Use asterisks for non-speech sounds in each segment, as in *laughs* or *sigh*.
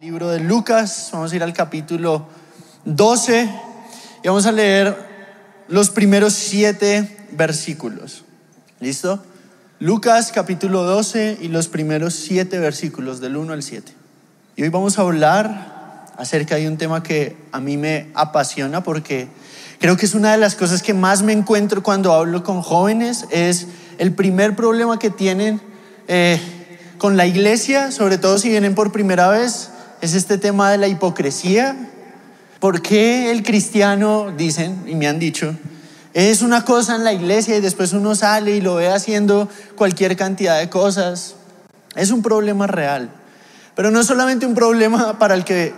Libro de Lucas, vamos a ir al capítulo 12 y vamos a leer los primeros siete versículos. ¿Listo? Lucas capítulo 12 y los primeros siete versículos del 1 al 7. Y hoy vamos a hablar acerca de un tema que a mí me apasiona porque creo que es una de las cosas que más me encuentro cuando hablo con jóvenes, es el primer problema que tienen eh, con la iglesia, sobre todo si vienen por primera vez, es este tema de la hipocresía. ¿Por qué el cristiano, dicen y me han dicho, es una cosa en la iglesia y después uno sale y lo ve haciendo cualquier cantidad de cosas? Es un problema real. Pero no es solamente un problema para el que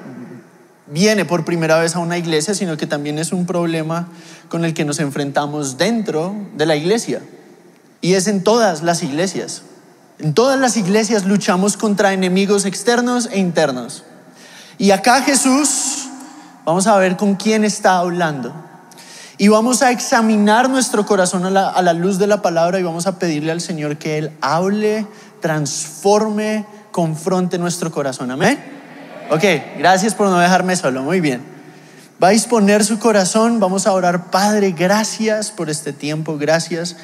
viene por primera vez a una iglesia, sino que también es un problema con el que nos enfrentamos dentro de la iglesia. Y es en todas las iglesias. En todas las iglesias luchamos contra enemigos externos e internos. Y acá Jesús, vamos a ver con quién está hablando. Y vamos a examinar nuestro corazón a la, luz de la palabra y vamos a pedirle al Señor que Él hable, transforme, confronte nuestro corazón. Amén. Ok, gracias por no dejarme solo. Muy bien. Va a disponer su corazón. Vamos a orar, Padre, gracias por este tiempo. Gracias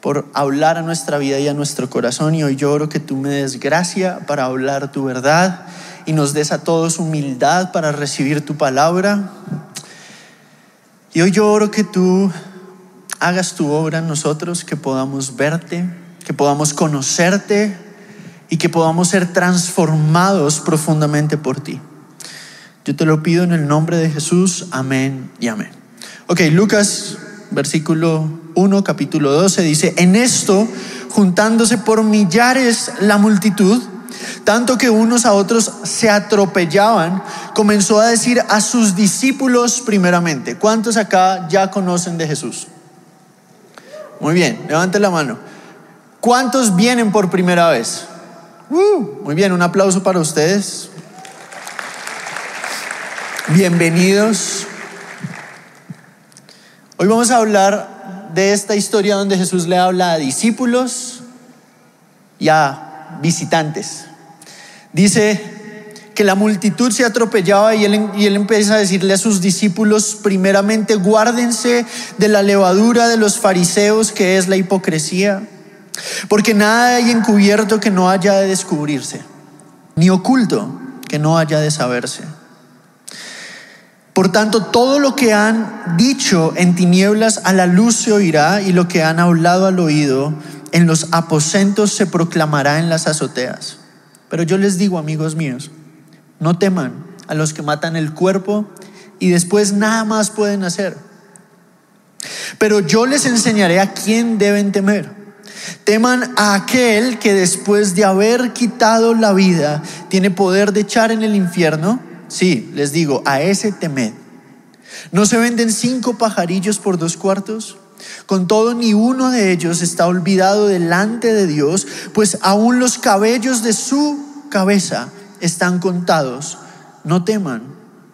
por hablar a nuestra vida y a nuestro corazón. Y hoy lloro que tú me des gracia para hablar tu verdad y nos des a todos humildad para recibir tu palabra. Y hoy yo oro que tú hagas tu obra en nosotros, que podamos verte, que podamos conocerte y que podamos ser transformados profundamente por ti. Yo te lo pido en el nombre de Jesús. Amén y amén. Ok, Lucas, versículo 1, capítulo 12, dice, en esto, juntándose por millares la multitud, tanto que unos a otros se atropellaban, comenzó a decir a sus discípulos primeramente. ¿Cuántos acá ya conocen de Jesús? Muy bien, levante la mano. ¿Cuántos vienen por primera vez? Uh, muy bien, un aplauso para ustedes. Bienvenidos. Hoy vamos a hablar de esta historia donde Jesús le habla a discípulos y a visitantes. Dice que la multitud se atropellaba y él, y él empieza a decirle a sus discípulos, primeramente, guárdense de la levadura de los fariseos, que es la hipocresía, porque nada hay encubierto que no haya de descubrirse, ni oculto que no haya de saberse. Por tanto, todo lo que han dicho en tinieblas a la luz se oirá y lo que han hablado al oído en los aposentos se proclamará en las azoteas. Pero yo les digo, amigos míos, no teman a los que matan el cuerpo y después nada más pueden hacer. Pero yo les enseñaré a quién deben temer. Teman a aquel que después de haber quitado la vida tiene poder de echar en el infierno. Sí, les digo, a ese temed. ¿No se venden cinco pajarillos por dos cuartos? Con todo, ni uno de ellos está olvidado delante de Dios, pues aún los cabellos de su cabeza están contados. No teman,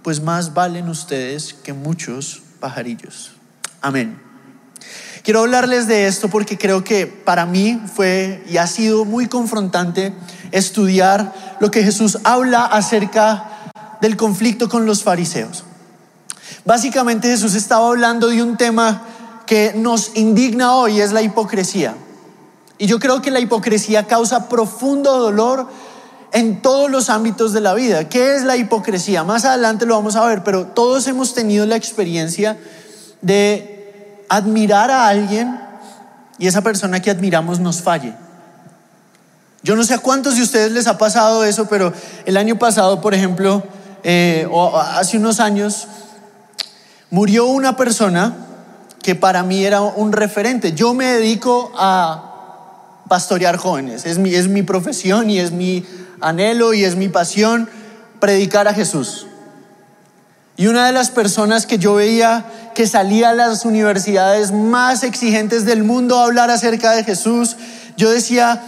pues más valen ustedes que muchos pajarillos. Amén. Quiero hablarles de esto porque creo que para mí fue y ha sido muy confrontante estudiar lo que Jesús habla acerca del conflicto con los fariseos. Básicamente Jesús estaba hablando de un tema que nos indigna hoy es la hipocresía. Y yo creo que la hipocresía causa profundo dolor en todos los ámbitos de la vida. ¿Qué es la hipocresía? Más adelante lo vamos a ver, pero todos hemos tenido la experiencia de admirar a alguien y esa persona que admiramos nos falle. Yo no sé a cuántos de ustedes les ha pasado eso, pero el año pasado, por ejemplo, eh, o hace unos años, murió una persona que para mí era un referente. Yo me dedico a pastorear jóvenes, es mi, es mi profesión y es mi anhelo y es mi pasión predicar a Jesús. Y una de las personas que yo veía que salía a las universidades más exigentes del mundo a hablar acerca de Jesús, yo decía,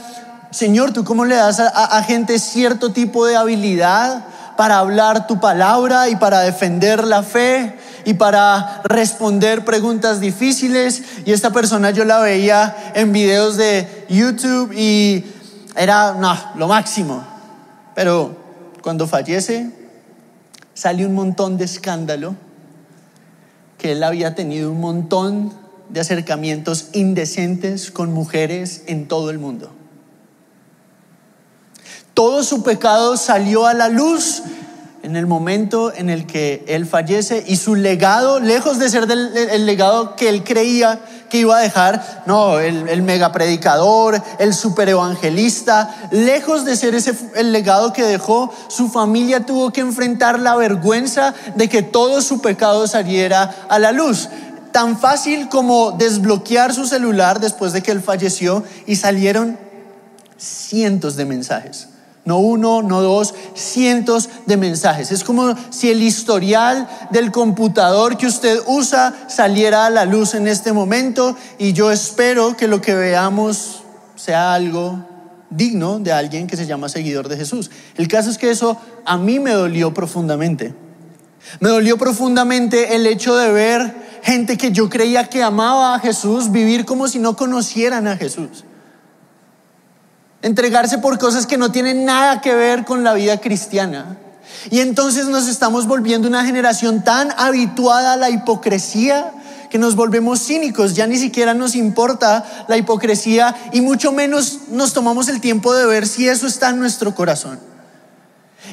Señor, ¿tú cómo le das a, a gente cierto tipo de habilidad para hablar tu palabra y para defender la fe? Y para responder preguntas difíciles. Y esta persona yo la veía en videos de YouTube y era no, lo máximo. Pero cuando fallece, sale un montón de escándalo, que él había tenido un montón de acercamientos indecentes con mujeres en todo el mundo. Todo su pecado salió a la luz en el momento en el que él fallece y su legado, lejos de ser el legado que él creía que iba a dejar, no, el, el mega predicador, el super evangelista, lejos de ser ese el legado que dejó, su familia tuvo que enfrentar la vergüenza de que todo su pecado saliera a la luz. Tan fácil como desbloquear su celular después de que él falleció y salieron cientos de mensajes no uno, no dos, cientos de mensajes. Es como si el historial del computador que usted usa saliera a la luz en este momento y yo espero que lo que veamos sea algo digno de alguien que se llama seguidor de Jesús. El caso es que eso a mí me dolió profundamente. Me dolió profundamente el hecho de ver gente que yo creía que amaba a Jesús vivir como si no conocieran a Jesús entregarse por cosas que no tienen nada que ver con la vida cristiana. Y entonces nos estamos volviendo una generación tan habituada a la hipocresía que nos volvemos cínicos, ya ni siquiera nos importa la hipocresía y mucho menos nos tomamos el tiempo de ver si eso está en nuestro corazón.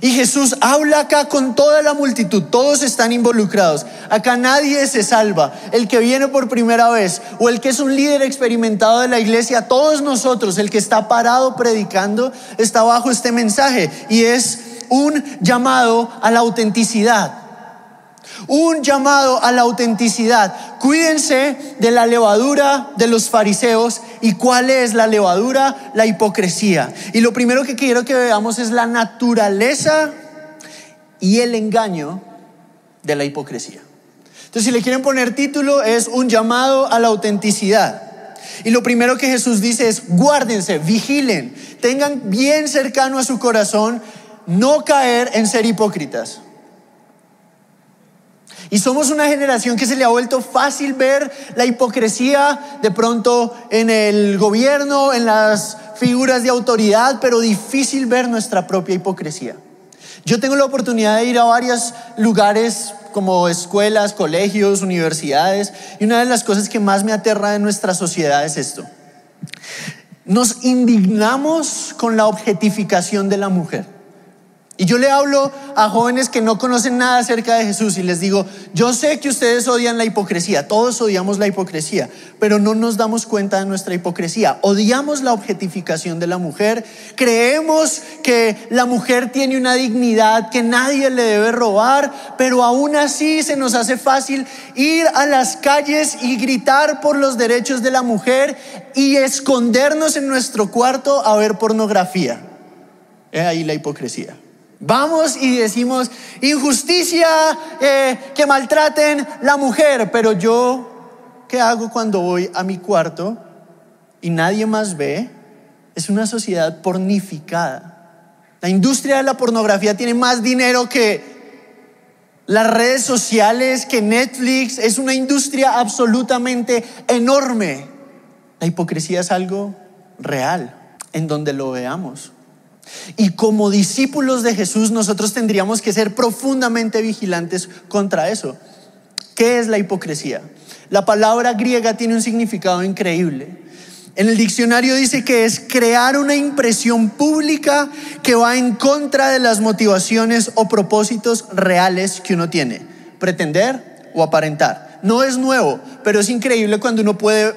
Y Jesús habla acá con toda la multitud, todos están involucrados. Acá nadie se salva. El que viene por primera vez o el que es un líder experimentado de la iglesia, todos nosotros, el que está parado predicando, está bajo este mensaje y es un llamado a la autenticidad. Un llamado a la autenticidad. Cuídense de la levadura de los fariseos. ¿Y cuál es la levadura? La hipocresía. Y lo primero que quiero que veamos es la naturaleza y el engaño de la hipocresía. Entonces, si le quieren poner título, es un llamado a la autenticidad. Y lo primero que Jesús dice es, guárdense, vigilen, tengan bien cercano a su corazón no caer en ser hipócritas. Y somos una generación que se le ha vuelto fácil ver la hipocresía de pronto en el gobierno, en las figuras de autoridad, pero difícil ver nuestra propia hipocresía. Yo tengo la oportunidad de ir a varios lugares como escuelas, colegios, universidades, y una de las cosas que más me aterra en nuestra sociedad es esto. Nos indignamos con la objetificación de la mujer. Y yo le hablo a jóvenes que no conocen nada acerca de Jesús y les digo, yo sé que ustedes odian la hipocresía, todos odiamos la hipocresía, pero no nos damos cuenta de nuestra hipocresía. Odiamos la objetificación de la mujer, creemos que la mujer tiene una dignidad que nadie le debe robar, pero aún así se nos hace fácil ir a las calles y gritar por los derechos de la mujer y escondernos en nuestro cuarto a ver pornografía. Es ahí la hipocresía. Vamos y decimos, injusticia, eh, que maltraten la mujer, pero yo, ¿qué hago cuando voy a mi cuarto y nadie más ve? Es una sociedad pornificada. La industria de la pornografía tiene más dinero que las redes sociales, que Netflix. Es una industria absolutamente enorme. La hipocresía es algo real, en donde lo veamos. Y como discípulos de Jesús nosotros tendríamos que ser profundamente vigilantes contra eso. ¿Qué es la hipocresía? La palabra griega tiene un significado increíble. En el diccionario dice que es crear una impresión pública que va en contra de las motivaciones o propósitos reales que uno tiene. Pretender o aparentar. No es nuevo, pero es increíble cuando uno puede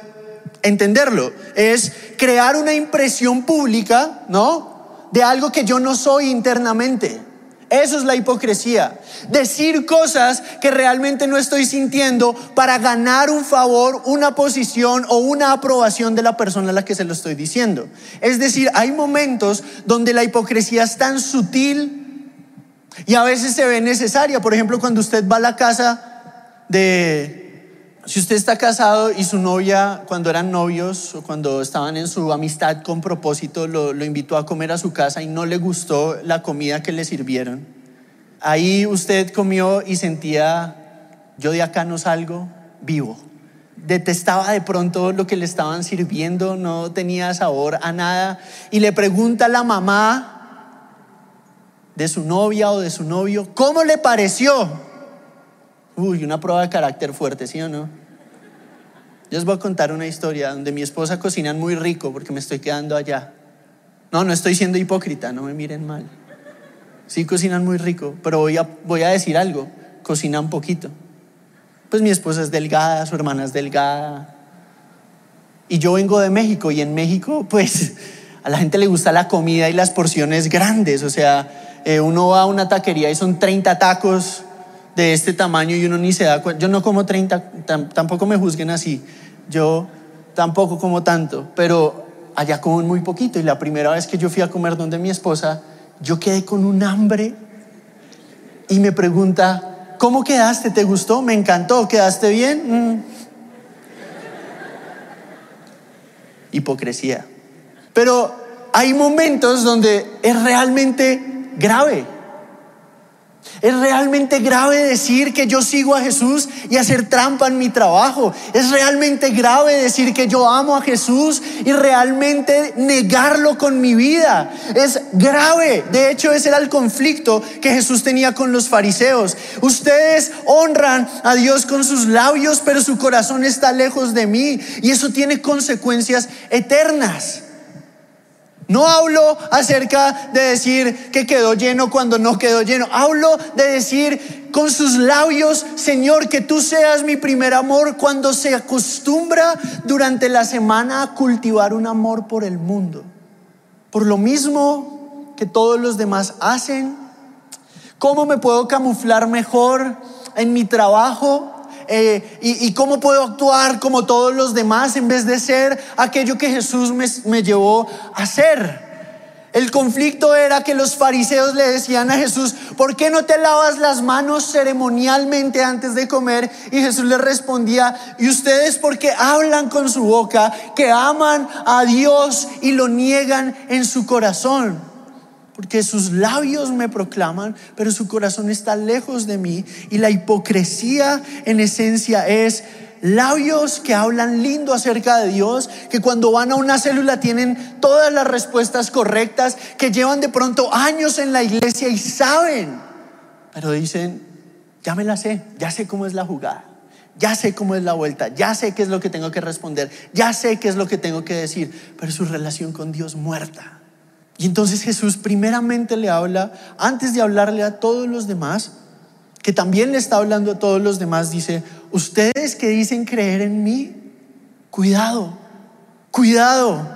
entenderlo. Es crear una impresión pública, ¿no? De algo que yo no soy internamente. Eso es la hipocresía. Decir cosas que realmente no estoy sintiendo para ganar un favor, una posición o una aprobación de la persona a la que se lo estoy diciendo. Es decir, hay momentos donde la hipocresía es tan sutil y a veces se ve necesaria. Por ejemplo, cuando usted va a la casa de si usted está casado y su novia, cuando eran novios o cuando estaban en su amistad con propósito, lo, invitó a comer a su casa y no le gustó la comida que le sirvieron, ahí usted comió y sentía, yo de acá no salgo vivo. Detestaba de pronto lo que le estaban sirviendo, no tenía sabor a nada. Y le pregunta a la mamá, de su novia o de su novio, ¿cómo le pareció? Uy, una prueba de carácter fuerte, ¿sí o no? Yo os voy a contar una historia donde mi esposa cocina muy rico porque me estoy quedando allá. No, no estoy siendo hipócrita, no me miren mal. Sí cocinan muy rico, pero voy a, voy a decir algo, cocinan poquito. Pues mi esposa es delgada, su hermana es delgada. Y yo vengo de México y en México pues a la gente le gusta la comida y las porciones grandes. O sea, eh, uno va a una taquería y son 30 tacos de este tamaño y uno ni se da cuenta. Yo no como 30, tampoco me juzguen así. Yo tampoco como tanto, pero allá como muy poquito. Y la primera vez que yo fui a comer donde mi esposa, yo quedé con un hambre y me pregunta, ¿cómo quedaste? ¿Te gustó? Me encantó. ¿Quedaste bien? Mm. Hipocresía. Pero hay momentos donde es realmente grave. Es realmente grave decir que yo sigo a Jesús y hacer trampa en mi trabajo. Es realmente grave decir que yo amo a Jesús y realmente negarlo con mi vida. Es grave. De hecho, ese era el conflicto que Jesús tenía con los fariseos. Ustedes honran a Dios con sus labios, pero su corazón está lejos de mí. Y eso tiene consecuencias eternas. No hablo acerca de decir que quedó lleno cuando no quedó lleno. Hablo de decir con sus labios, Señor, que tú seas mi primer amor cuando se acostumbra durante la semana a cultivar un amor por el mundo. Por lo mismo que todos los demás hacen. ¿Cómo me puedo camuflar mejor en mi trabajo? Eh, y, cómo puedo actuar como todos los demás en vez de ser aquello que Jesús me, me llevó a ser. El conflicto era que los fariseos le decían a Jesús, ¿por qué no te lavas las manos ceremonialmente antes de comer? Y Jesús les respondía, ¿y ustedes por qué hablan con su boca que aman a Dios y lo niegan en su corazón? Porque sus labios me proclaman, pero su corazón está lejos de mí. Y la hipocresía en esencia es labios que hablan lindo acerca de Dios, que cuando van a una célula tienen todas las respuestas correctas, que llevan de pronto años en la iglesia y saben, pero dicen, ya me la sé, ya sé cómo es la jugada. Ya sé cómo es la vuelta, ya sé qué es lo que tengo que responder, ya sé qué es lo que tengo que decir, pero su relación con Dios muerta. Y entonces Jesús primeramente le habla, antes de hablarle a todos los demás, que también le está hablando a todos los demás, dice, ustedes que dicen creer en mí, cuidado, cuidado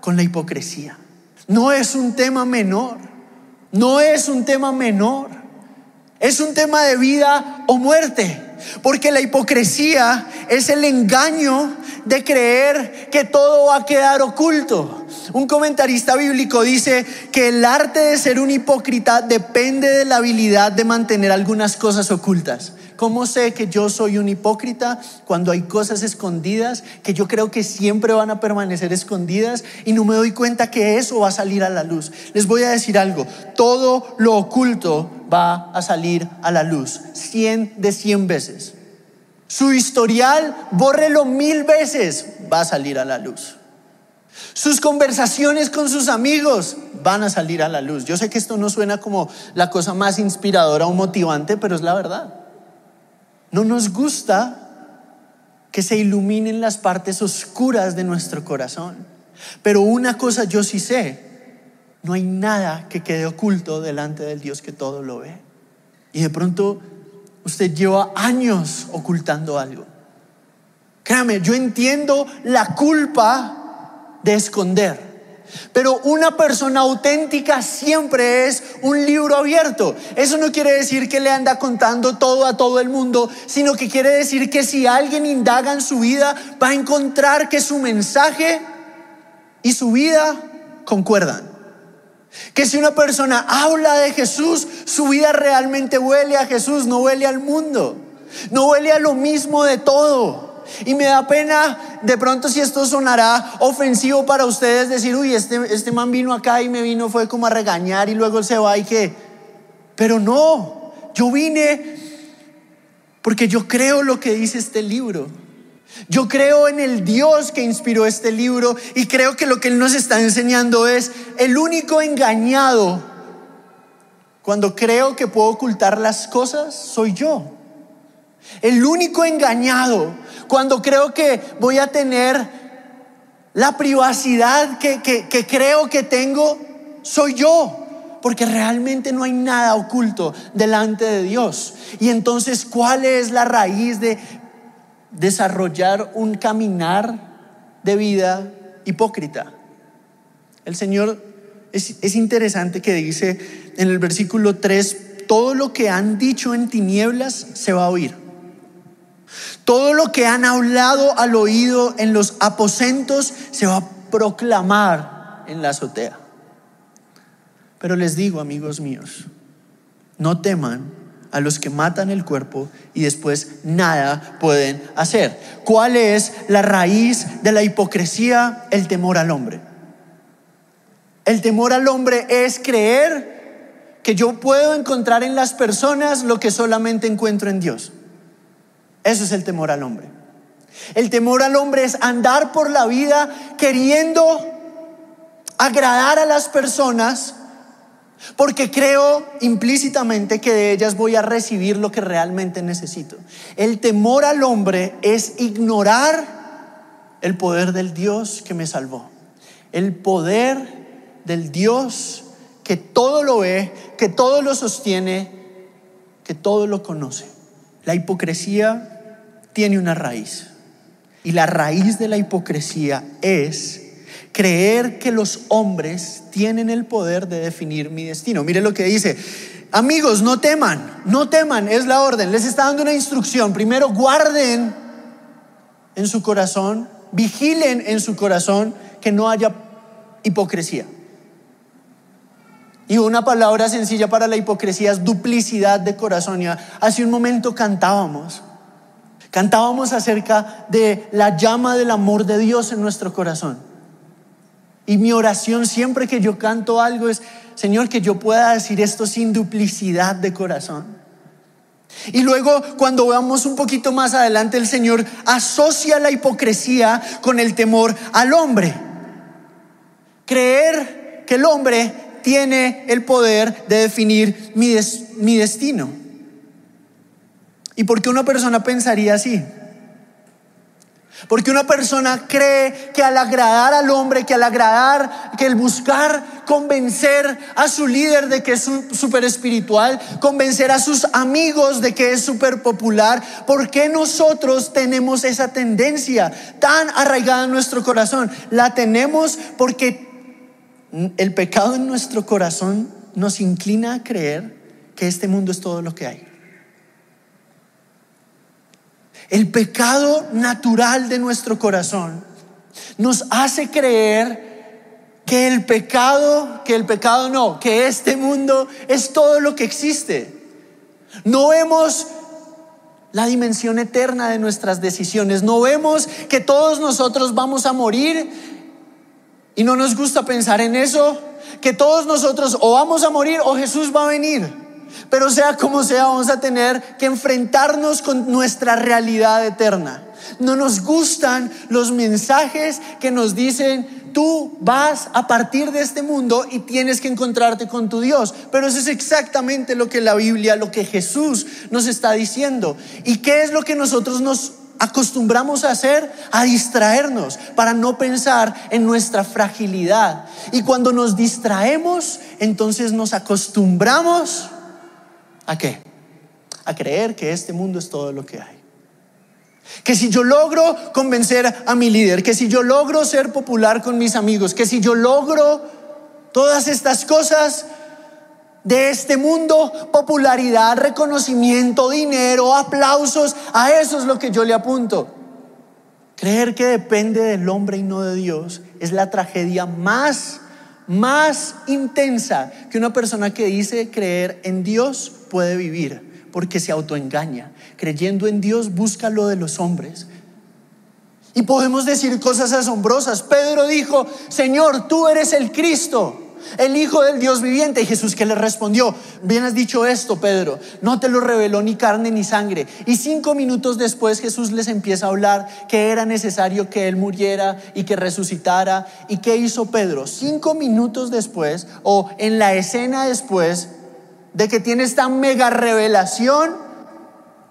con la hipocresía. No es un tema menor, no es un tema menor, es un tema de vida o muerte. Porque la hipocresía es el engaño de creer que todo va a quedar oculto. Un comentarista bíblico dice que el arte de ser un hipócrita depende de la habilidad de mantener algunas cosas ocultas. ¿Cómo sé que yo soy un hipócrita cuando hay cosas escondidas que yo creo que siempre van a permanecer escondidas y no me doy cuenta que eso va a salir a la luz? Les voy a decir algo, todo lo oculto va a salir a la luz, 100 de 100 veces. Su historial, bórrelo mil veces, va a salir a la luz. Sus conversaciones con sus amigos van a salir a la luz. Yo sé que esto no suena como la cosa más inspiradora o motivante, pero es la verdad. No nos gusta que se iluminen las partes oscuras de nuestro corazón. Pero una cosa yo sí sé, no hay nada que quede oculto delante del Dios que todo lo ve. Y de pronto usted lleva años ocultando algo. Créame, yo entiendo la culpa de esconder. Pero una persona auténtica siempre es un libro abierto. Eso no quiere decir que le anda contando todo a todo el mundo, sino que quiere decir que si alguien indaga en su vida, va a encontrar que su mensaje y su vida concuerdan. Que si una persona habla de Jesús, su vida realmente huele a Jesús, no huele al mundo, no huele a lo mismo de todo. Y me da pena, de pronto si esto sonará ofensivo para ustedes, decir, uy, este, este man vino acá y me vino, fue como a regañar y luego se va y que... Pero no, yo vine porque yo creo lo que dice este libro. Yo creo en el Dios que inspiró este libro y creo que lo que Él nos está enseñando es el único engañado cuando creo que puedo ocultar las cosas, soy yo. El único engañado, cuando creo que voy a tener la privacidad que, que creo que tengo, soy yo porque realmente no hay nada oculto delante de Dios. Y entonces, ¿cuál es la raíz de desarrollar un caminar de vida hipócrita? El Señor es, interesante que dice en el versículo 3, todo lo que han dicho en tinieblas se va a oír. Todo lo que han hablado al oído en los aposentos se va a proclamar en la azotea. Pero les digo, amigos míos, no teman a los que matan el cuerpo y después nada pueden hacer. ¿Cuál es la raíz de la hipocresía? El temor al hombre. El temor al hombre es creer que yo puedo encontrar en las personas lo que solamente encuentro en Dios. Eso es el temor al hombre. El temor al hombre es andar por la vida queriendo agradar a las personas porque creo implícitamente que de ellas voy a recibir lo que realmente necesito. El temor al hombre es ignorar el poder del Dios que me salvó. El poder del Dios que todo lo ve, que todo lo sostiene, que todo lo conoce. La hipocresía tiene una raíz. Y la raíz de la hipocresía es creer que los hombres tienen el poder de definir mi destino. Mire lo que dice. Amigos, no teman, no teman, es la orden. Les está dando una instrucción. Primero, guarden en su corazón, vigilen en su corazón que no haya hipocresía. Y una palabra sencilla para la hipocresía es duplicidad de corazón. hace un momento cantábamos. Cantábamos acerca de la llama del amor de Dios en nuestro corazón. Y mi oración siempre que yo canto algo es, Señor, que yo pueda decir esto sin duplicidad de corazón. Y luego cuando veamos un poquito más adelante, el Señor asocia la hipocresía con el temor al hombre. Creer que el hombre tiene el poder de definir mi, mi destino. ¿Y por qué una persona pensaría así? Porque una persona cree que al agradar al hombre, que al agradar, que el buscar convencer a su líder de que es súper espiritual, convencer a sus amigos de que es súper popular, ¿por qué nosotros tenemos esa tendencia tan arraigada en nuestro corazón? La tenemos porque el pecado en nuestro corazón nos inclina a creer que este mundo es todo lo que hay. El pecado natural de nuestro corazón nos hace creer que el pecado, que el pecado no, que este mundo es todo lo que existe. No vemos la dimensión eterna de nuestras decisiones. No vemos que todos nosotros vamos a morir y no nos gusta pensar en eso. Que todos nosotros o vamos a morir o Jesús va a venir. Pero sea como sea, vamos a tener que enfrentarnos con nuestra realidad eterna. No nos gustan los mensajes que nos dicen, tú vas a partir de este mundo y tienes que encontrarte con tu Dios. Pero eso es exactamente lo que la Biblia, lo que Jesús nos está diciendo. ¿Y qué es lo que nosotros nos acostumbramos a hacer? A distraernos para no pensar en nuestra fragilidad. Y cuando nos distraemos, entonces nos acostumbramos ¿A qué? A creer que este mundo es todo lo que hay. Que si yo logro convencer a mi líder, que si yo logro ser popular con mis amigos, que si yo logro todas estas cosas de este mundo, popularidad, reconocimiento, dinero, aplausos, a eso es lo que yo le apunto. Creer que depende del hombre y no de Dios es la tragedia más, más intensa que una persona que dice creer en Dios puede vivir porque se autoengaña. Creyendo en Dios busca lo de los hombres. Y podemos decir cosas asombrosas. Pedro dijo, Señor, tú eres el Cristo, el Hijo del Dios viviente. Y Jesús que le respondió, bien has dicho esto, Pedro, no te lo reveló ni carne ni sangre. Y cinco minutos después Jesús les empieza a hablar que era necesario que Él muriera y que resucitara. ¿Y qué hizo Pedro? Cinco minutos después, o en la escena después, de que tiene esta mega revelación,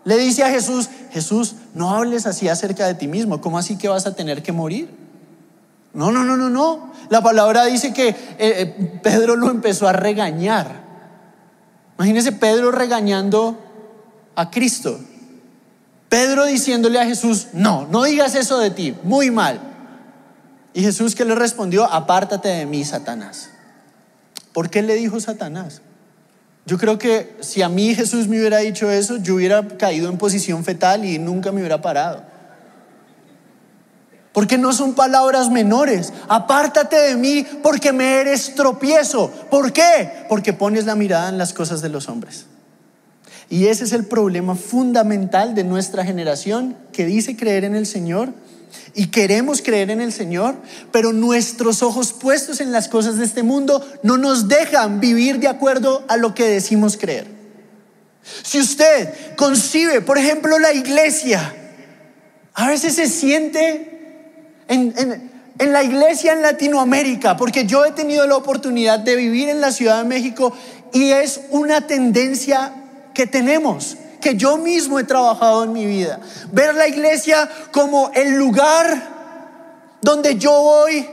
le dice a Jesús, Jesús, no hables así acerca de ti mismo, ¿cómo así que vas a tener que morir? No, no, no, no, no. La palabra dice que eh, eh, Pedro lo empezó a regañar. Imagínese Pedro regañando a Cristo. Pedro diciéndole a Jesús, no, no digas eso de ti, muy mal. Y Jesús que le respondió, apártate de mí, Satanás. ¿Por qué le dijo Satanás? Yo creo que si a mí Jesús me hubiera dicho eso, yo hubiera caído en posición fetal y nunca me hubiera parado. Porque no son palabras menores. Apártate de mí porque me eres tropiezo. ¿Por qué? Porque pones la mirada en las cosas de los hombres. Y ese es el problema fundamental de nuestra generación que dice creer en el Señor y queremos creer en el Señor, pero nuestros ojos puestos en las cosas de este mundo no nos dejan vivir de acuerdo a lo que decimos creer. Si usted concibe, por ejemplo, la iglesia, a veces se siente en, la iglesia en Latinoamérica, porque yo he tenido la oportunidad de vivir en la Ciudad de México y es una tendencia que tenemos, que yo mismo he trabajado en mi vida. Ver la iglesia como el lugar donde yo voy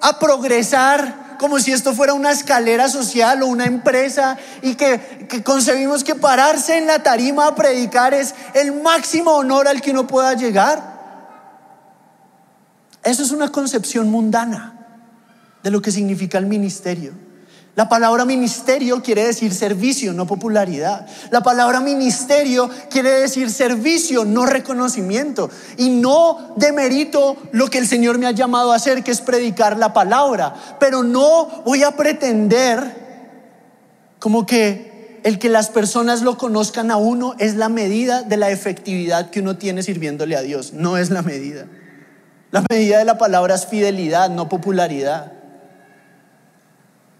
a progresar, como si esto fuera una escalera social o una empresa y que, que, concebimos que pararse en la tarima a predicar es el máximo honor al que uno pueda llegar. Eso es una concepción mundana de lo que significa el ministerio. La palabra ministerio quiere decir servicio, no popularidad. La palabra ministerio quiere decir servicio, no reconocimiento. Y no demerito lo que el Señor me ha llamado a hacer, que es predicar la palabra. Pero no voy a pretender como que el que las personas lo conozcan a uno es la medida de la efectividad que uno tiene sirviéndole a Dios. No es la medida. La medida de la palabra es fidelidad, no popularidad.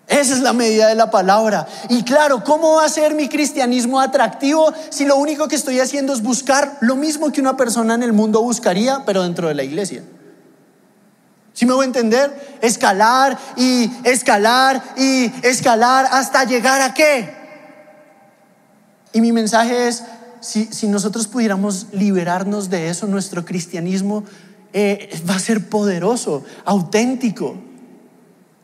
Esa es la medida de la palabra. Y claro, ¿cómo va a ser mi cristianismo atractivo si lo único que estoy haciendo es buscar lo mismo que una persona en el mundo buscaría, pero dentro de la iglesia? Si me voy a entender? Escalar y escalar y escalar hasta llegar a qué? Y mi mensaje es, si, si nosotros pudiéramos liberarnos de eso, nuestro cristianismo eh, va a ser poderoso, auténtico,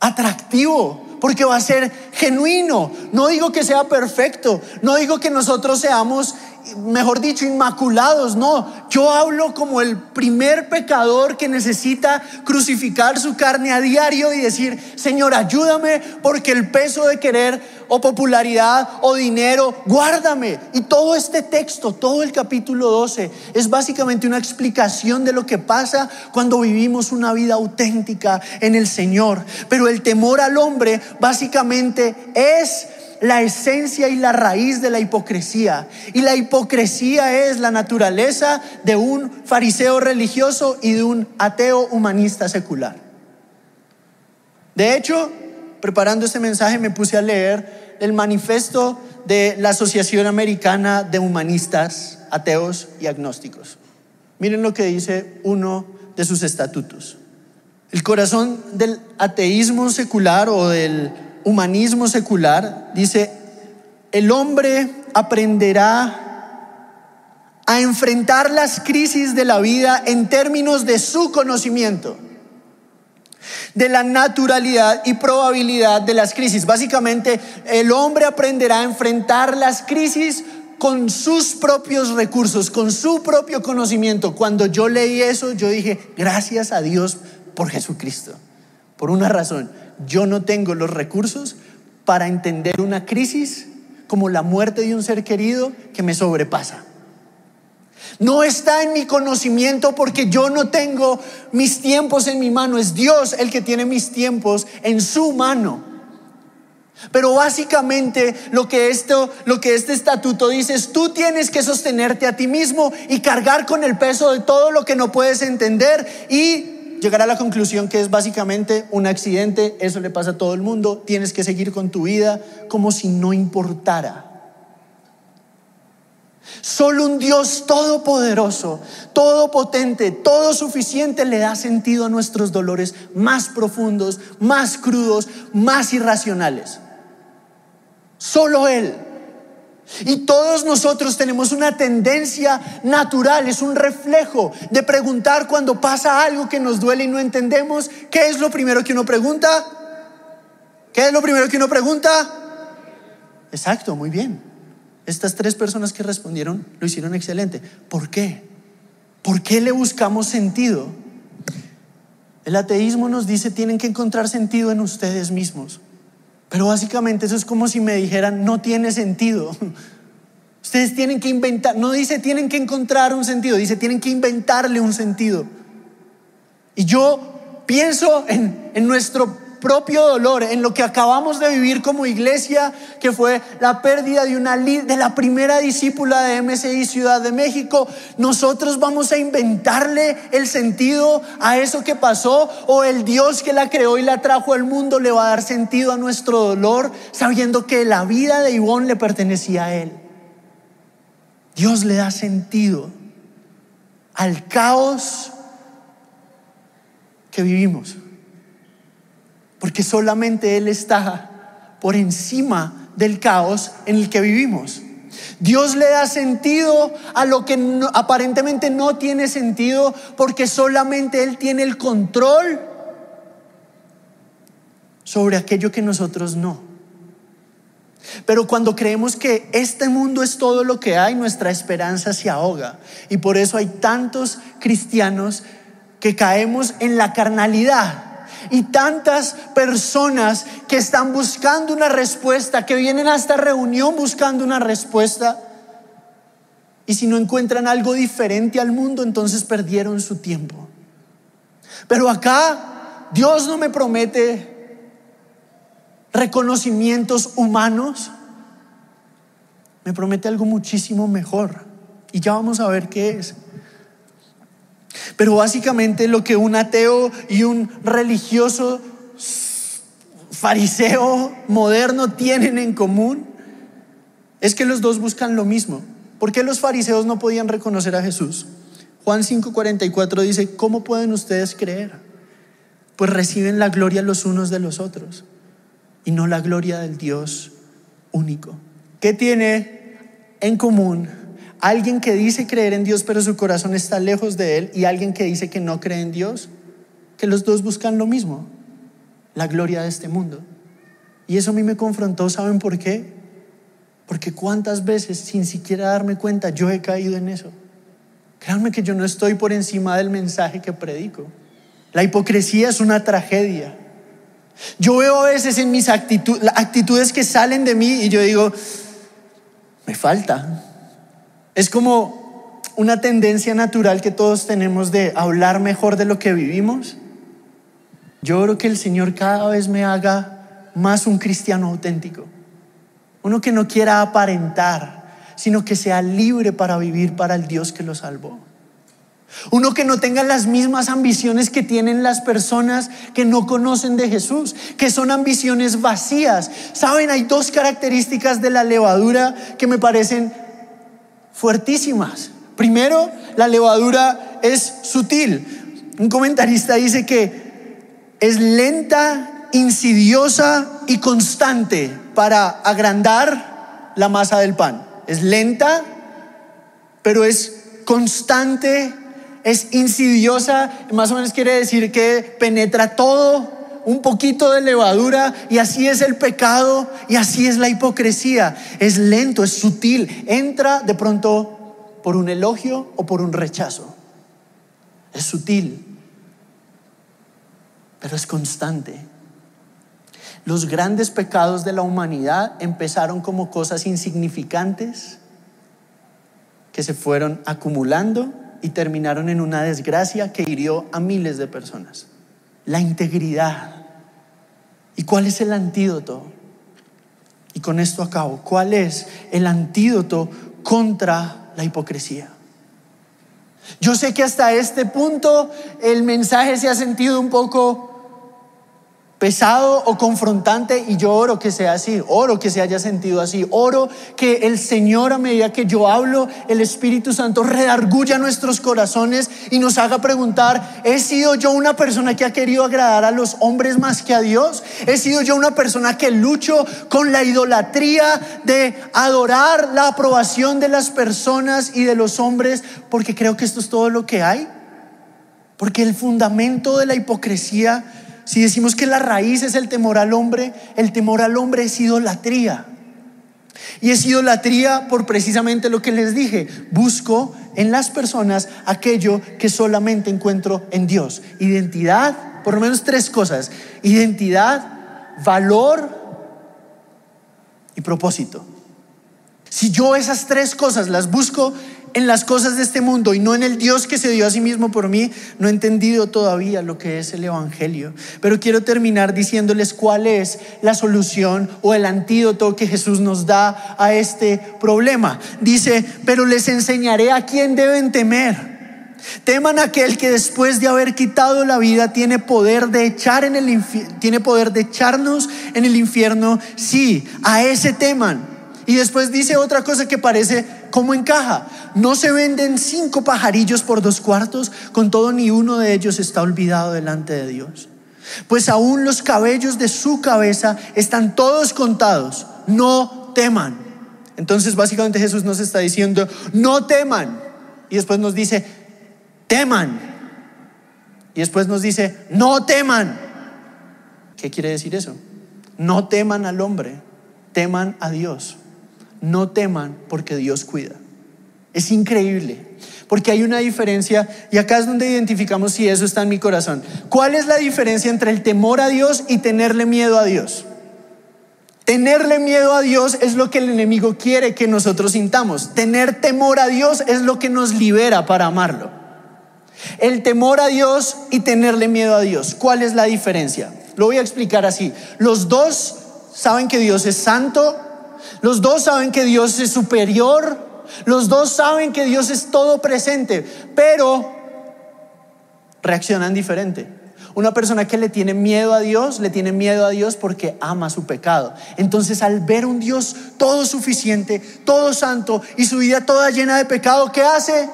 atractivo, porque va a ser genuino. No digo que sea perfecto, no digo que nosotros seamos mejor dicho, inmaculados. No, yo hablo como el primer pecador que necesita crucificar su carne a diario y decir, Señor, ayúdame porque el peso de querer o popularidad o dinero, guárdame. Y todo este texto, todo el capítulo 12, es básicamente una explicación de lo que pasa cuando vivimos una vida auténtica en el Señor. Pero el temor al hombre básicamente es la esencia y la raíz de la hipocresía. Y la hipocresía es la naturaleza de un fariseo religioso y de un ateo humanista secular. De hecho, preparando este mensaje me puse a leer el manifiesto de la Asociación Americana de Humanistas, Ateos y Agnósticos. Miren lo que dice uno de sus estatutos. El corazón del ateísmo secular o del humanismo secular, dice, el hombre aprenderá a enfrentar las crisis de la vida en términos de su conocimiento, de la naturalidad y probabilidad de las crisis. Básicamente, el hombre aprenderá a enfrentar las crisis con sus propios recursos, con su propio conocimiento. Cuando yo leí eso, yo dije, gracias a Dios por Jesucristo, por una razón yo no tengo los recursos para entender una crisis como la muerte de un ser querido que me sobrepasa. No está en mi conocimiento porque yo no tengo mis tiempos en mi mano, es Dios el que tiene mis tiempos en su mano. Pero básicamente lo que esto, lo que este estatuto dice es tú tienes que sostenerte a ti mismo y cargar con el peso de todo lo que no puedes entender y llegar a la conclusión que es básicamente un accidente, eso le pasa a todo el mundo, tienes que seguir con tu vida como si no importara. Solo un Dios todopoderoso, todopotente, todo suficiente le da sentido a nuestros dolores más profundos, más crudos, más irracionales. Solo Él Y todos nosotros tenemos una tendencia natural, es un reflejo de preguntar cuando pasa algo que nos duele y no entendemos, ¿qué es lo primero que uno pregunta? ¿Qué es lo primero que uno pregunta? Exacto, muy bien. Estas tres personas que respondieron lo hicieron excelente. ¿Por qué? ¿Por qué le buscamos sentido? El ateísmo nos dice tienen que encontrar sentido en ustedes mismos. Pero básicamente eso es como si me dijeran no tiene sentido. *laughs* Ustedes tienen que inventar, no dice tienen que encontrar un sentido, dice tienen que inventarle un sentido. Y yo pienso en, en nuestro propio dolor, en lo que acabamos de vivir como iglesia, que fue la pérdida de una de la primera discípula de MCI Ciudad de México, nosotros vamos a inventarle el sentido a eso que pasó o el Dios que la creó y la trajo al mundo le va a dar sentido a nuestro dolor, sabiendo que la vida de Ivonne le pertenecía a él. Dios le da sentido al caos que vivimos porque solamente Él está por encima del caos en el que vivimos. Dios le da sentido a lo que aparentemente no tiene sentido porque solamente Él tiene el control sobre aquello que nosotros no. Pero cuando creemos que este mundo es todo lo que hay, nuestra esperanza se ahoga. Y por eso hay tantos cristianos que caemos en la carnalidad y tantas personas que están buscando una respuesta, que vienen a esta reunión buscando una respuesta. Y si no encuentran algo diferente al mundo, entonces perdieron su tiempo. Pero acá Dios no me promete reconocimientos humanos, me promete algo muchísimo mejor. Y ya vamos a ver qué es. Pero básicamente lo que un ateo y un religioso fariseo moderno tienen en común es que los dos buscan lo mismo. ¿Por qué los fariseos no podían reconocer a Jesús? Juan 5:44 dice, ¿cómo pueden ustedes creer? Pues reciben la gloria los unos de los otros y no la gloria del Dios único. ¿Qué tiene en común Alguien que dice creer en Dios pero su corazón está lejos de Él y alguien que dice que no cree en Dios, que los dos buscan lo mismo, la gloria de este mundo. Y eso a mí me confrontó, ¿saben por qué? Porque cuántas veces sin siquiera darme cuenta yo he caído en eso. Créanme que yo no estoy por encima del mensaje que predico. La hipocresía es una tragedia. Yo veo a veces en mis actitudes que salen de mí y yo digo, me falta, es como una tendencia natural que todos tenemos de hablar mejor de lo que vivimos. Yo creo que el Señor cada vez me haga más un cristiano auténtico. Uno que no quiera aparentar, sino que sea libre para vivir para el Dios que lo salvó. Uno que no tenga las mismas ambiciones que tienen las personas que no conocen de Jesús, que son ambiciones vacías. Saben, hay dos características de la levadura que me parecen fuertísimas. Primero, la levadura es sutil. Un comentarista dice que es lenta, insidiosa y constante para agrandar la masa del pan. Es lenta, pero es constante, es insidiosa, más o menos quiere decir que penetra todo, un poquito de levadura y así es el pecado y así es la hipocresía. Es lento, es sutil, entra de pronto por un elogio o por un rechazo. Es sutil, pero es constante. Los grandes pecados de la humanidad empezaron como cosas insignificantes que se fueron acumulando y terminaron en una desgracia que hirió a miles de personas la integridad. ¿Y cuál es el antídoto? Y con esto acabo. ¿Cuál es el antídoto contra la hipocresía? Yo sé que hasta este punto el mensaje se ha sentido un poco pesado o confrontante y yo oro que sea así, oro que se haya sentido así, oro que el Señor a medida que yo hablo, el Espíritu Santo redarguya nuestros corazones y nos haga preguntar, ¿he sido yo una persona que ha querido agradar a los hombres más que a Dios? ¿He sido yo una persona que lucho con la idolatría de adorar la aprobación de las personas y de los hombres porque creo que esto es todo lo que hay? Porque el fundamento de la hipocresía si decimos que la raíz es el temor al hombre, el temor al hombre es idolatría. Y es idolatría por precisamente lo que les dije. Busco en las personas aquello que solamente encuentro en Dios. Identidad, por lo menos tres cosas. Identidad, valor y propósito. Si yo esas tres cosas las busco en las cosas de este mundo y no en el Dios que se dio a sí mismo por mí, no he entendido todavía lo que es el Evangelio. Pero quiero terminar diciéndoles cuál es la solución o el antídoto que Jesús nos da a este problema. Dice, pero les enseñaré a quién deben temer. Teman a aquel que después de haber quitado la vida tiene poder de echar en el tiene poder de echarnos en el infierno. Sí, a ese teman. Y después dice otra cosa que parece como encaja. No se venden cinco pajarillos por dos cuartos, con todo ni uno de ellos está olvidado delante de Dios. Pues aún los cabellos de su cabeza están todos contados. No teman. Entonces básicamente Jesús nos está diciendo, no teman. Y después nos dice, teman. Y después nos dice, no teman. ¿Qué quiere decir eso? No teman al hombre, teman a Dios no teman porque Dios cuida. Es increíble, porque hay una diferencia y acá es donde identificamos si eso está en mi corazón. ¿Cuál es la diferencia entre el temor a Dios y tenerle miedo a Dios? Tenerle miedo a Dios es lo que el enemigo quiere que nosotros sintamos. Tener temor a Dios es lo que nos libera para amarlo. El temor a Dios y tenerle miedo a Dios. ¿Cuál es la diferencia? Lo voy a explicar así. Los dos saben que Dios es santo los dos saben que Dios es superior. Los dos saben que Dios es todo presente, pero reaccionan diferente. Una persona que le tiene miedo a Dios, le tiene miedo a Dios porque ama su pecado. Entonces al ver un Dios todo suficiente, todo santo y su vida toda llena de pecado, ¿qué hace?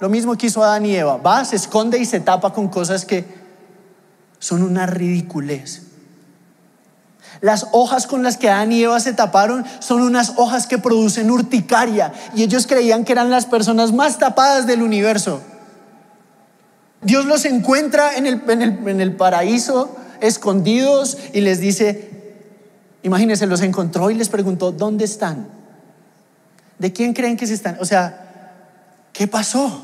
Lo mismo que hizo Adán y Eva. Va, se esconde y se tapa con cosas que son una ridiculez. Las hojas con las que Adán y Eva se taparon son unas hojas que producen urticaria y ellos creían que eran las personas más tapadas del universo. Dios los encuentra en el, en el, paraíso escondidos y les dice, imagínense, los encontró y les preguntó, ¿dónde están? ¿De quién creen que se están? O sea, ¿qué pasó?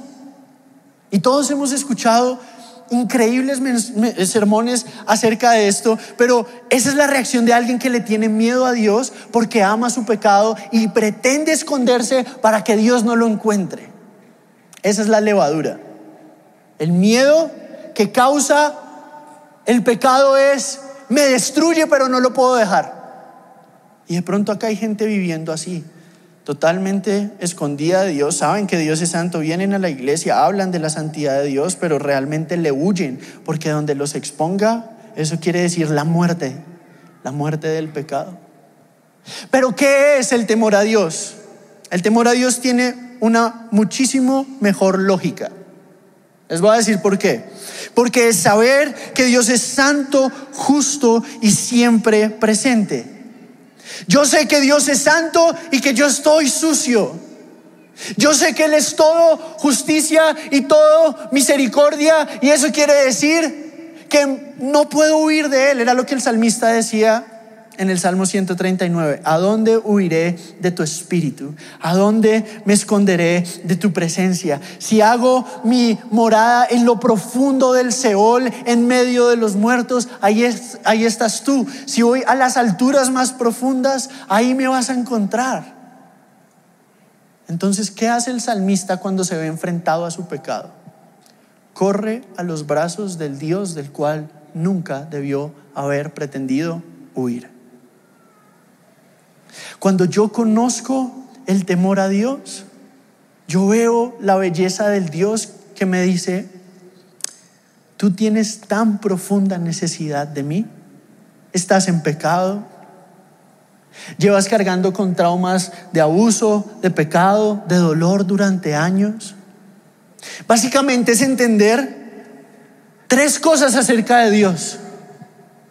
Y todos hemos escuchado increíbles sermones acerca de esto, pero esa es la reacción de alguien que le tiene miedo a Dios porque ama su pecado y pretende esconderse para que Dios no lo encuentre. Esa es la levadura. El miedo que causa el pecado es, me destruye pero no lo puedo dejar. Y de pronto acá hay gente viviendo así totalmente escondida de Dios, saben que Dios es santo, vienen a la iglesia, hablan de la santidad de Dios, pero realmente le huyen, porque donde los exponga, eso quiere decir la muerte, la muerte del pecado. Pero ¿qué es el temor a Dios? El temor a Dios tiene una muchísimo mejor lógica. Les voy a decir por qué. Porque es saber que Dios es santo, justo y siempre presente. Yo sé que Dios es santo y que yo estoy sucio. Yo sé que Él es todo justicia y todo misericordia y eso quiere decir que no puedo huir de Él. Era lo que el salmista decía en el Salmo 139, ¿a dónde huiré de tu espíritu? ¿A dónde me esconderé de tu presencia? Si hago mi morada en lo profundo del Seol, en medio de los muertos, ahí, estás tú. Si voy a las alturas más profundas, ahí me vas a encontrar. Entonces, ¿qué hace el salmista cuando se ve enfrentado a su pecado? Corre a los brazos del Dios del cual nunca debió haber pretendido huir. Cuando yo conozco el temor a Dios, yo veo la belleza del Dios que me dice, tú tienes tan profunda necesidad de mí estás en pecado, llevas cargando con traumas de abuso, de pecado, de dolor durante años. Básicamente es entender tres cosas acerca de Dios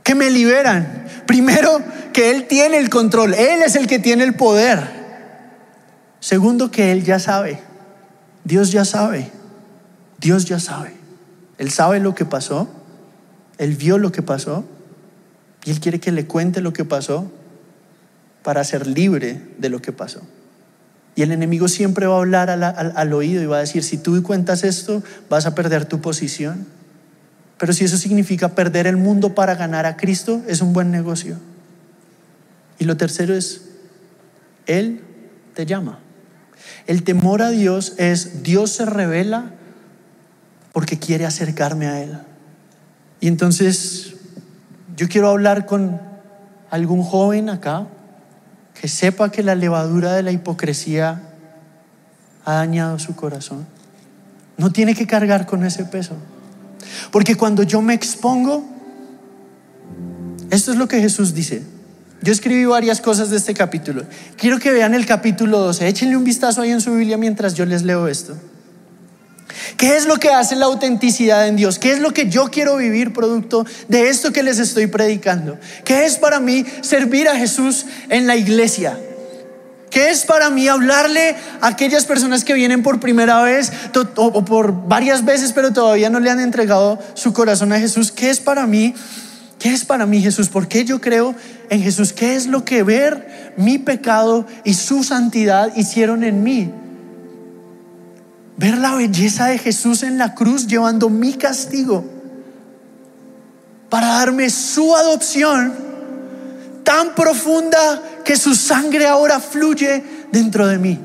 que me liberan. Primero, que Él tiene el control, Él es el que tiene el poder. Segundo, que Él ya sabe. Dios ya sabe. Dios ya sabe. Él sabe lo que pasó. Él vio lo que pasó. Y Él quiere que le cuente lo que pasó para ser libre de lo que pasó. Y el enemigo siempre va a hablar al, oído y va a decir, si tú cuentas esto, vas a perder tu posición. Pero si eso significa perder el mundo para ganar a Cristo, es un buen negocio. Y lo tercero es, Él te llama. El temor a Dios es, Dios se revela porque quiere acercarme a Él. Y entonces yo quiero hablar con algún joven acá que sepa que la levadura de la hipocresía ha dañado su corazón. No tiene que cargar con ese peso. Porque cuando yo me expongo, esto es lo que Jesús dice. Yo escribí varias cosas de este capítulo. Quiero que vean el capítulo 12. Échenle un vistazo ahí en su Biblia mientras yo les leo esto. ¿Qué es lo que hace la autenticidad en Dios? ¿Qué es lo que yo quiero vivir producto de esto que les estoy predicando? ¿Qué es para mí servir a Jesús en la iglesia? ¿Qué es para mí hablarle a aquellas personas que vienen por primera vez o por varias veces pero todavía no le han entregado su corazón a Jesús? ¿Qué es para mí? ¿Qué es para mí Jesús? ¿Por qué yo creo en Jesús? ¿Qué es lo que ver mi pecado y su santidad hicieron en mí? Ver la belleza de Jesús en la cruz llevando mi castigo para darme su adopción tan profunda que su sangre ahora fluye dentro de mí.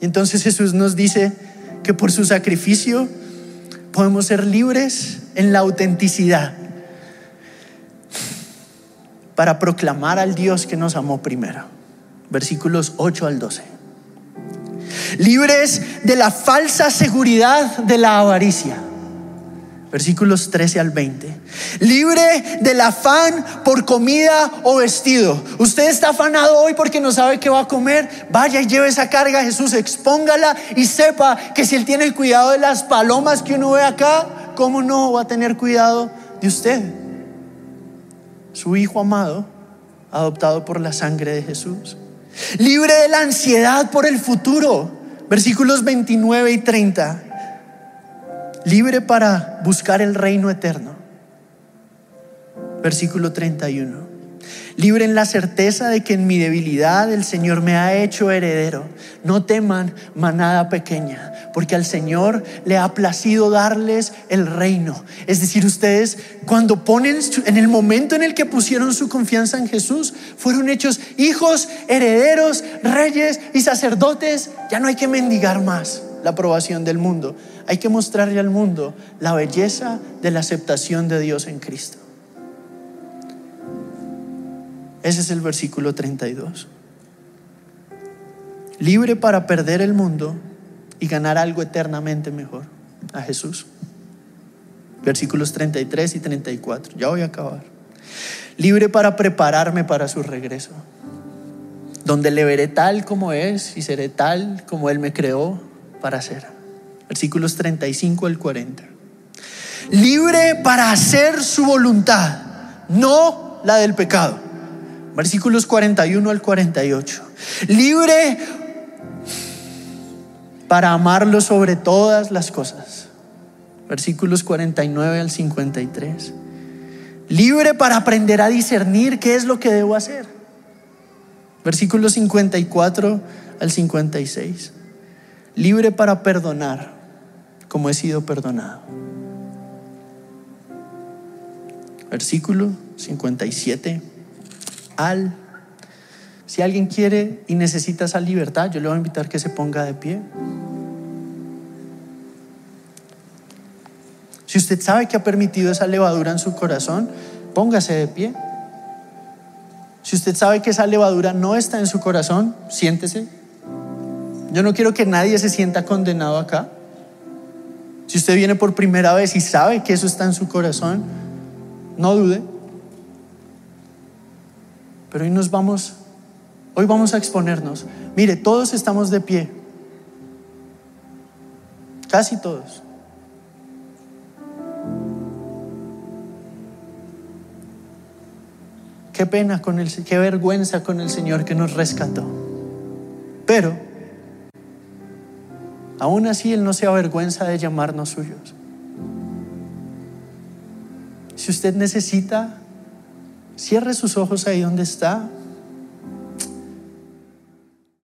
Y entonces Jesús nos dice que por su sacrificio podemos ser libres en la autenticidad para proclamar al Dios que nos amó primero. Versículos 8 al 12 libres de la falsa seguridad de la avaricia. Versículos 13 al 20. Libre del afán por comida o vestido. Usted está afanado hoy porque no sabe qué va a comer. Vaya y lleve esa carga a Jesús, expóngala y sepa que si Él tiene el cuidado de las palomas que uno ve acá, ¿cómo no va a tener cuidado de usted? Su Hijo amado, adoptado por la sangre de Jesús. Libre de la ansiedad por el futuro. Versículos 29 y 30. Libre para buscar el reino eterno. Versículo 31. Libre en la certeza de que en mi debilidad el Señor me ha hecho heredero. No teman manada pequeña, porque al Señor le ha placido darles el reino. Es decir, ustedes cuando ponen en el momento en el que pusieron su confianza en Jesús, fueron hechos hijos, herederos, reyes y sacerdotes. Ya no hay que mendigar más la aprobación del mundo. Hay que mostrarle al mundo la belleza de la aceptación de Dios en Cristo. Ese es el versículo 32. Libre para perder el mundo y ganar algo eternamente mejor, a Jesús. Versículos 33 y 34. Ya voy a acabar. Libre para prepararme para su regreso, donde le veré tal como es y seré tal como Él me creó para ser. Versículos 35 al 40. Libre para hacer su voluntad, no la del pecado versículos 41 al 48. Libre para amarlo sobre todas las cosas. Versículos 49 al 53. Libre para aprender a discernir qué es lo que debo hacer. Versículos 54 al 56. Libre para perdonar como he sido perdonado. Versículo 57 al. Si alguien quiere y necesita esa libertad, yo le voy a invitar que se ponga de pie. Si usted sabe que ha permitido esa levadura en su corazón, póngase de pie. Si usted sabe que esa levadura no está en su corazón, siéntese. Yo no quiero que nadie se sienta condenado acá. Si usted viene por primera vez y sabe que eso está en su corazón, no dude. Pero hoy nos vamos, hoy vamos a exponernos. Mire, todos estamos de pie. Casi todos. Qué pena con el, qué vergüenza con el Señor que nos rescató. Pero aún así Él no se avergüenza de llamarnos suyos. Si usted necesita, cierre sus ojos ahí donde está